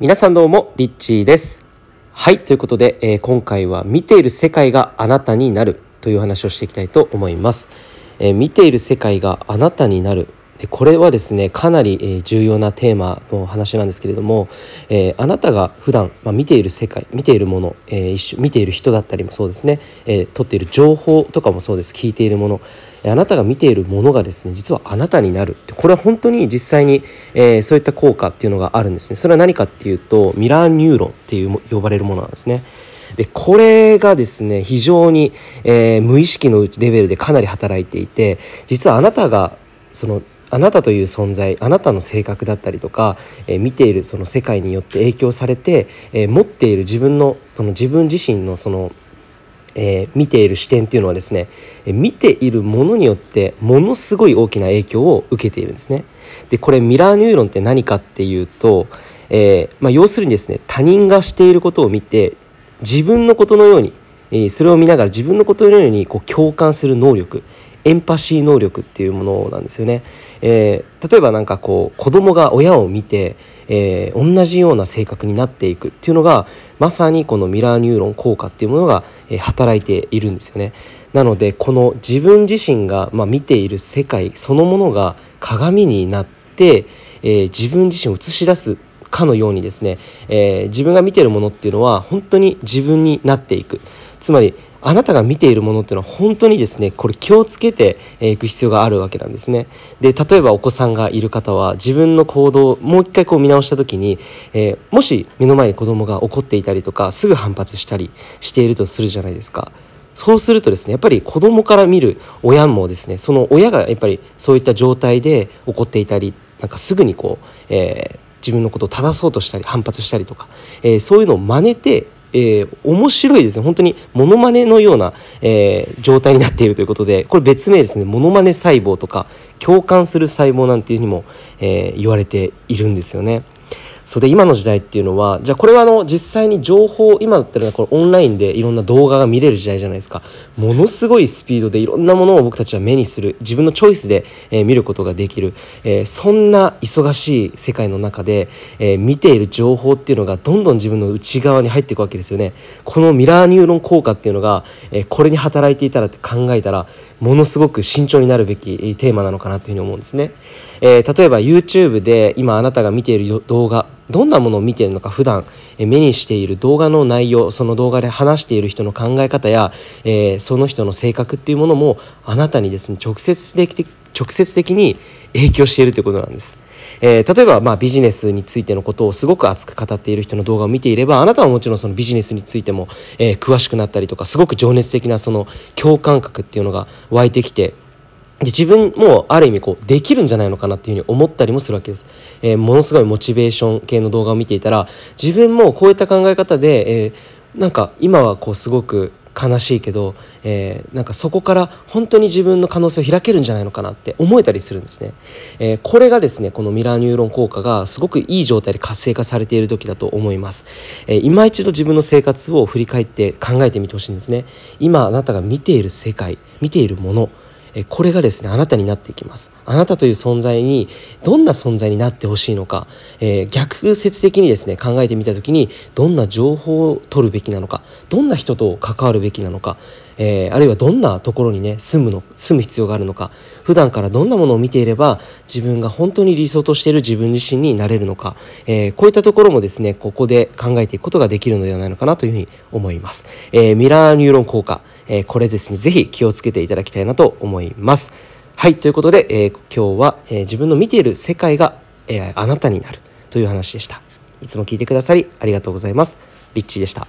皆さんどうもリッチーです。はいということで、えー、今回は見ている世界があなたになるという話をしていきたいと思います、えー、見ている世界があなたになるこれはですねかなり重要なテーマの話なんですけれども、えー、あなたが普段、まあ、見ている世界見ているもの、えー、一見ている人だったりもそうですね、えー、取っている情報とかもそうです聞いているものあなたが見ているものがですね実はあなたになるこれは本当に実際に、えー、そういった効果っていうのがあるんですね。それは何かっていうとミラーニューロンっていう呼ばれるものなんですね。でこれがですね非常に、えー、無意識のレベルでかなり働いていて実はあなたがそのあなたという存在あなたの性格だったりとか、えー、見ているその世界によって影響されて、えー、持っている自分のその自分自身のその、えー、見ている視点っていうのはですね、え見ているものによってものすごい大きな影響を受けているんですね。でこれミラーニューロンって何かっていうと、えまあ、要するにですね他人がしていることを見て自分のことのように、えそれを見ながら自分のことのようにこう共感する能力エンパシー能力っていうものなんですよね。えー、例えば何かこう子供が親を見て、えー、同じような性格になっていくっていうのがまさにこのミラーニューロン効果っていうものが、えー、働いているんですよね。なのでこの自分自身が、まあ、見ている世界そのものが鏡になって、えー、自分自身を映し出すかのようにですね、えー、自分が見てるものっていうのは本当に自分になっていくつまりあなたが見ているものっていうのは本当にですねこれ気をつけていく必要があるわけなんですね。で例えばお子さんがいる方は自分の行動をもう一回こう見直した時に、えー、もし目の前に子供が怒っていたりとかすぐ反発したりしているとするじゃないですか。そうするとですねやっぱり子供から見る親もですねその親がやっぱりそういった状態で怒っていたりなんかすぐにこう、えー、自分のことを正そうとしたり反発したりとか、えー、そういうのを真似てえー、面白いですね本当にモノマネのような、えー、状態になっているということでこれ別名ですねモノマネ細胞とか共感する細胞なんていうにも、えー、言われているんですよね。それで今の時代っていうのはじゃあこれはあの実際に情報今だったらこれオンラインでいろんな動画が見れる時代じゃないですか。ものすごいスピードでいろんなものを僕たちは目にする。自分のチョイスで、えー、見ることができる、えー、そんな忙しい世界の中で、えー、見ている情報っていうのがどんどん自分の内側に入っていくわけですよね。このミラーニューロン効果っていうのが、え、これに働いていたらって考えたらものすごく慎重になるべきテーマなのかなというふうに思うんですね、え、例えば YouTube で今あなたが見ている動画どんなものを見ているのか普段目にしている動画の内容その動画で話している人の考え方や、えー、その人の性格っていうものもあなたにですね直接的直接的に影響しているということなんです。えー、例えばまあビジネスについてのことをすごく熱く語っている人の動画を見ていればあなたはもちろんそのビジネスについても、えー、詳しくなったりとかすごく情熱的なその共感覚っていうのが湧いてきてで自分もある意味こうできるんじゃないのかなっていうふうに思ったりもするわけです、えー、ものすごいモチベーション系の動画を見ていたら自分もこういった考え方で、えー、なんか今はこうすごく悲しいけど、えー、なんかそこから本当に自分の可能性を開けるんじゃないのかなって思えたりするんですね、えー、これがですねこのミラーニューロン効果がすごくいい状態で活性化されている時だと思います、えー、今一度自分の生活を振り返って考えてみてほしいんですね。今あなたが見ている世界見ているものこれがですねあなたになっていきます。あなたという存在にどんな存在になってほしいのか、えー、逆説的にですね考えてみた時にどんな情報を取るべきなのかどんな人と関わるべきなのか、えー、あるいはどんなところにね住むの住む必要があるのか普段からどんなものを見ていれば自分が本当に理想としている自分自身になれるのか、えー、こういったところもですねここで考えていくことができるのではないのかなというふうに思います、え、ミラーニューロン効果、えー、これですねぜひ気をつけていただきたいなと思います。はいということで、え今日は、え自分の見ている世界が、えあなたになるという話でした。いつも聞いてくださりありがとうございます。リッチーでした。